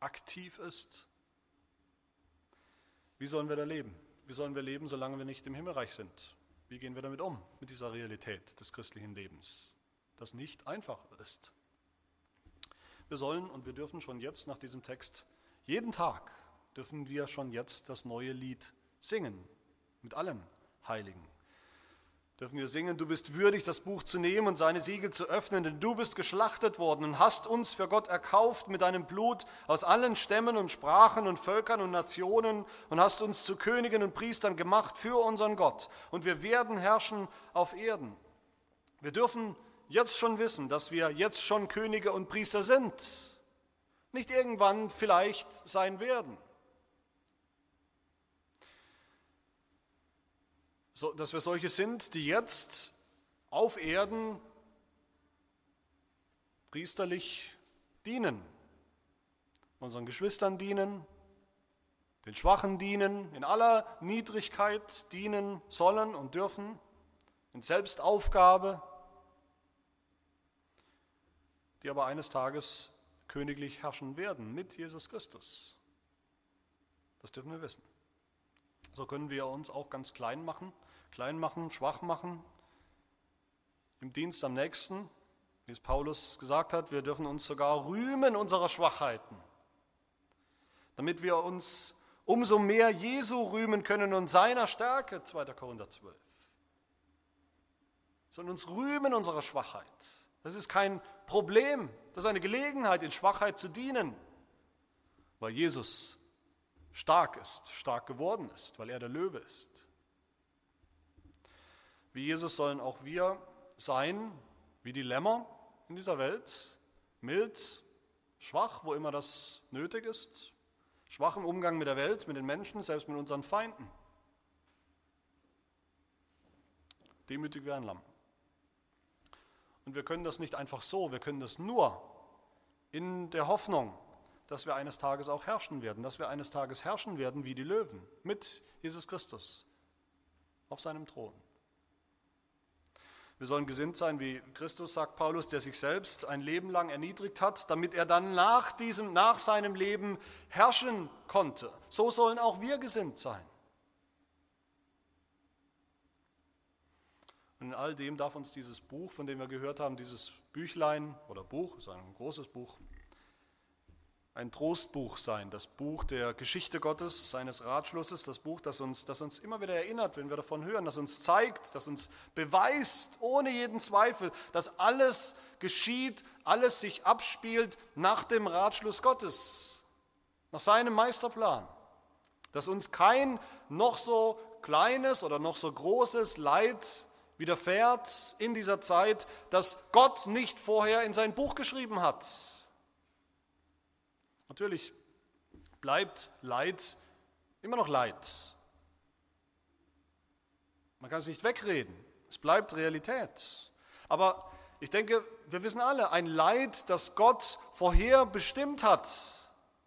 Speaker 1: aktiv ist, Wie sollen wir da leben? Wie sollen wir leben, solange wir nicht im Himmelreich sind? Wie gehen wir damit um, mit dieser Realität des christlichen Lebens, das nicht einfach ist? Wir sollen und wir dürfen schon jetzt nach diesem Text, jeden Tag dürfen wir schon jetzt das neue Lied singen, mit allen Heiligen dürfen wir singen, du bist würdig, das Buch zu nehmen und seine Siegel zu öffnen, denn du bist geschlachtet worden und hast uns für Gott erkauft mit deinem Blut aus allen Stämmen und Sprachen und Völkern und Nationen und hast uns zu Königen und Priestern gemacht für unseren Gott. Und wir werden herrschen auf Erden. Wir dürfen jetzt schon wissen, dass wir jetzt schon Könige und Priester sind, nicht irgendwann vielleicht sein werden. Dass wir solche sind, die jetzt auf Erden priesterlich dienen, unseren Geschwistern dienen, den Schwachen dienen, in aller Niedrigkeit dienen sollen und dürfen, in Selbstaufgabe, die aber eines Tages königlich herrschen werden mit Jesus Christus. Das dürfen wir wissen. So können wir uns auch ganz klein machen klein machen, schwach machen, im Dienst am nächsten, wie es Paulus gesagt hat, wir dürfen uns sogar rühmen unserer Schwachheiten, damit wir uns umso mehr Jesu rühmen können und seiner Stärke, 2. Korinther 12. Sondern uns rühmen unserer Schwachheit. Das ist kein Problem, das ist eine Gelegenheit, in Schwachheit zu dienen, weil Jesus stark ist, stark geworden ist, weil er der Löwe ist. Wie Jesus sollen auch wir sein, wie die Lämmer in dieser Welt, mild, schwach, wo immer das nötig ist, schwach im Umgang mit der Welt, mit den Menschen, selbst mit unseren Feinden. Demütig wie ein Lamm. Und wir können das nicht einfach so, wir können das nur in der Hoffnung, dass wir eines Tages auch herrschen werden, dass wir eines Tages herrschen werden wie die Löwen mit Jesus Christus auf seinem Thron. Wir sollen gesinnt sein wie Christus, sagt Paulus, der sich selbst ein Leben lang erniedrigt hat, damit er dann nach, diesem, nach seinem Leben herrschen konnte. So sollen auch wir gesinnt sein. Und in all dem darf uns dieses Buch, von dem wir gehört haben, dieses Büchlein oder Buch, ist ein großes Buch, ein Trostbuch sein, das Buch der Geschichte Gottes, seines Ratschlusses, das Buch, das uns, das uns immer wieder erinnert, wenn wir davon hören, das uns zeigt, das uns beweist, ohne jeden Zweifel, dass alles geschieht, alles sich abspielt nach dem Ratschluss Gottes, nach seinem Meisterplan, dass uns kein noch so kleines oder noch so großes Leid widerfährt in dieser Zeit, das Gott nicht vorher in sein Buch geschrieben hat Natürlich bleibt Leid immer noch Leid. Man kann es nicht wegreden. Es bleibt Realität. Aber ich denke, wir wissen alle, ein Leid, das Gott vorher bestimmt hat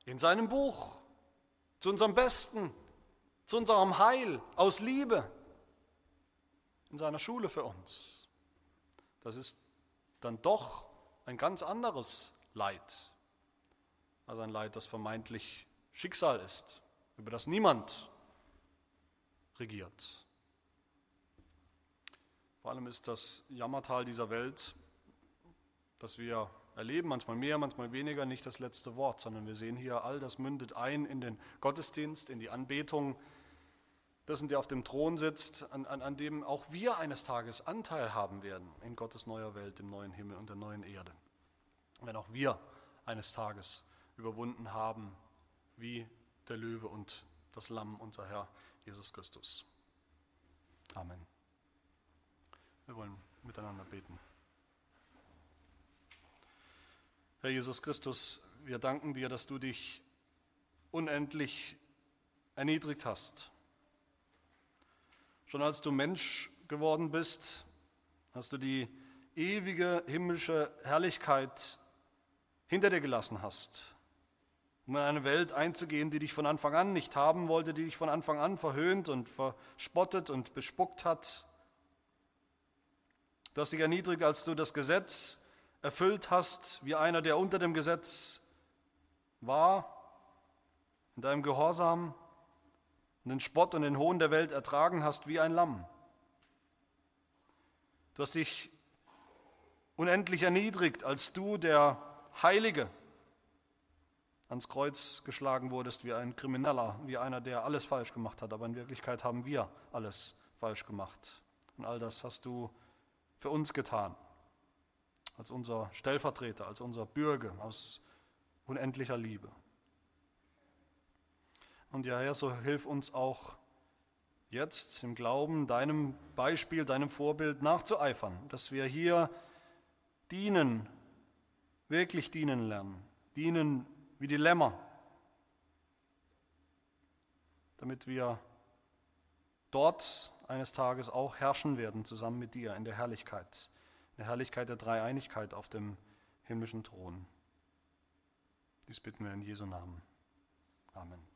Speaker 1: in seinem Buch, zu unserem Besten, zu unserem Heil, aus Liebe, in seiner Schule für uns. Das ist dann doch ein ganz anderes Leid als ein Leid, das vermeintlich Schicksal ist, über das niemand regiert. Vor allem ist das Jammertal dieser Welt, das wir erleben, manchmal mehr, manchmal weniger, nicht das letzte Wort, sondern wir sehen hier, all das mündet ein in den Gottesdienst, in die Anbetung dessen, der auf dem Thron sitzt, an, an, an dem auch wir eines Tages Anteil haben werden in Gottes neuer Welt, im neuen Himmel und der neuen Erde. Wenn auch wir eines Tages überwunden haben, wie der Löwe und das Lamm, unser Herr Jesus Christus. Amen. Wir wollen miteinander beten. Herr Jesus Christus, wir danken dir, dass du dich unendlich erniedrigt hast. Schon als du Mensch geworden bist, hast du die ewige himmlische Herrlichkeit hinter dir gelassen hast um in eine Welt einzugehen, die dich von Anfang an nicht haben wollte, die dich von Anfang an verhöhnt und verspottet und bespuckt hat. Du hast dich erniedrigt, als du das Gesetz erfüllt hast, wie einer, der unter dem Gesetz war, in deinem Gehorsam und den Spott und den Hohn der Welt ertragen hast wie ein Lamm. Du hast dich unendlich erniedrigt, als du, der Heilige, ans Kreuz geschlagen wurdest wie ein Krimineller, wie einer, der alles falsch gemacht hat. Aber in Wirklichkeit haben wir alles falsch gemacht. Und all das hast du für uns getan, als unser Stellvertreter, als unser Bürger aus unendlicher Liebe. Und ja, Herr, so hilf uns auch jetzt im Glauben, deinem Beispiel, deinem Vorbild nachzueifern, dass wir hier dienen, wirklich dienen lernen, dienen wie die Lämmer, damit wir dort eines Tages auch herrschen werden, zusammen mit dir in der Herrlichkeit, in der Herrlichkeit der Dreieinigkeit auf dem himmlischen Thron. Dies bitten wir in Jesu Namen. Amen.